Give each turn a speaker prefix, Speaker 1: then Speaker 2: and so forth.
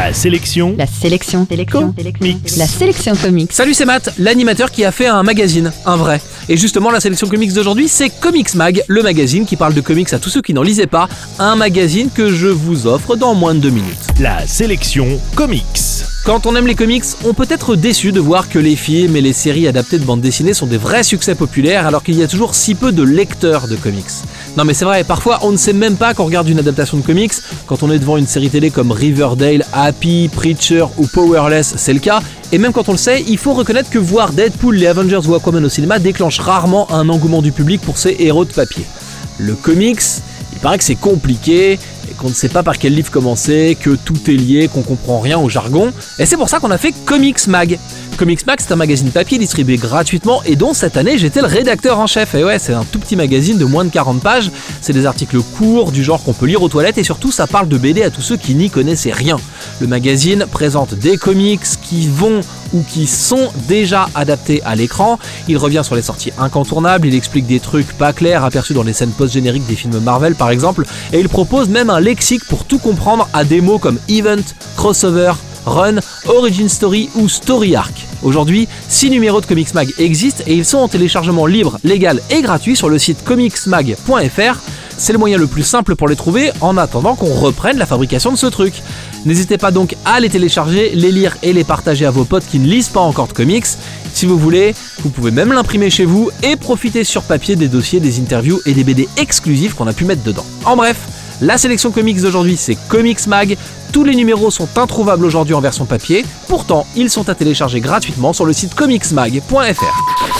Speaker 1: La sélection.
Speaker 2: La sélection. Sélection. La sélection comics.
Speaker 3: Salut, c'est Matt, l'animateur qui a fait un magazine, un vrai. Et justement, la sélection comics d'aujourd'hui, c'est Comics Mag, le magazine qui parle de comics à tous ceux qui n'en lisaient pas. Un magazine que je vous offre dans moins de deux minutes.
Speaker 1: La sélection comics.
Speaker 3: Quand on aime les comics, on peut être déçu de voir que les films et les séries adaptées de bande dessinée sont des vrais succès populaires alors qu'il y a toujours si peu de lecteurs de comics. Non mais c'est vrai, parfois on ne sait même pas qu'on regarde une adaptation de comics. Quand on est devant une série télé comme Riverdale, Happy, Preacher ou Powerless, c'est le cas. Et même quand on le sait, il faut reconnaître que voir Deadpool, les Avengers ou Aquaman au cinéma déclenche rarement un engouement du public pour ces héros de papier. Le comics, il paraît que c'est compliqué, qu'on ne sait pas par quel livre commencer, que tout est lié, qu'on comprend rien au jargon. Et c'est pour ça qu'on a fait Comics Mag. Comics Mag, c'est un magazine papier distribué gratuitement et dont cette année j'étais le rédacteur en chef. Et ouais, c'est un tout petit magazine de moins de 40 pages. C'est des articles courts, du genre qu'on peut lire aux toilettes et surtout ça parle de BD à tous ceux qui n'y connaissaient rien. Le magazine présente des comics qui vont ou qui sont déjà adaptés à l'écran. Il revient sur les sorties incontournables, il explique des trucs pas clairs aperçus dans les scènes post-génériques des films Marvel par exemple, et il propose même un lexique pour tout comprendre à des mots comme event, crossover, run, origin story ou story arc. Aujourd'hui, 6 numéros de Comics Mag existent et ils sont en téléchargement libre, légal et gratuit sur le site comicsmag.fr. C'est le moyen le plus simple pour les trouver en attendant qu'on reprenne la fabrication de ce truc. N'hésitez pas donc à les télécharger, les lire et les partager à vos potes qui ne lisent pas encore de comics. Si vous voulez, vous pouvez même l'imprimer chez vous et profiter sur papier des dossiers, des interviews et des BD exclusifs qu'on a pu mettre dedans. En bref, la sélection comics d'aujourd'hui c'est Comics Mag. Tous les numéros sont introuvables aujourd'hui en version papier, pourtant ils sont à télécharger gratuitement sur le site comicsmag.fr.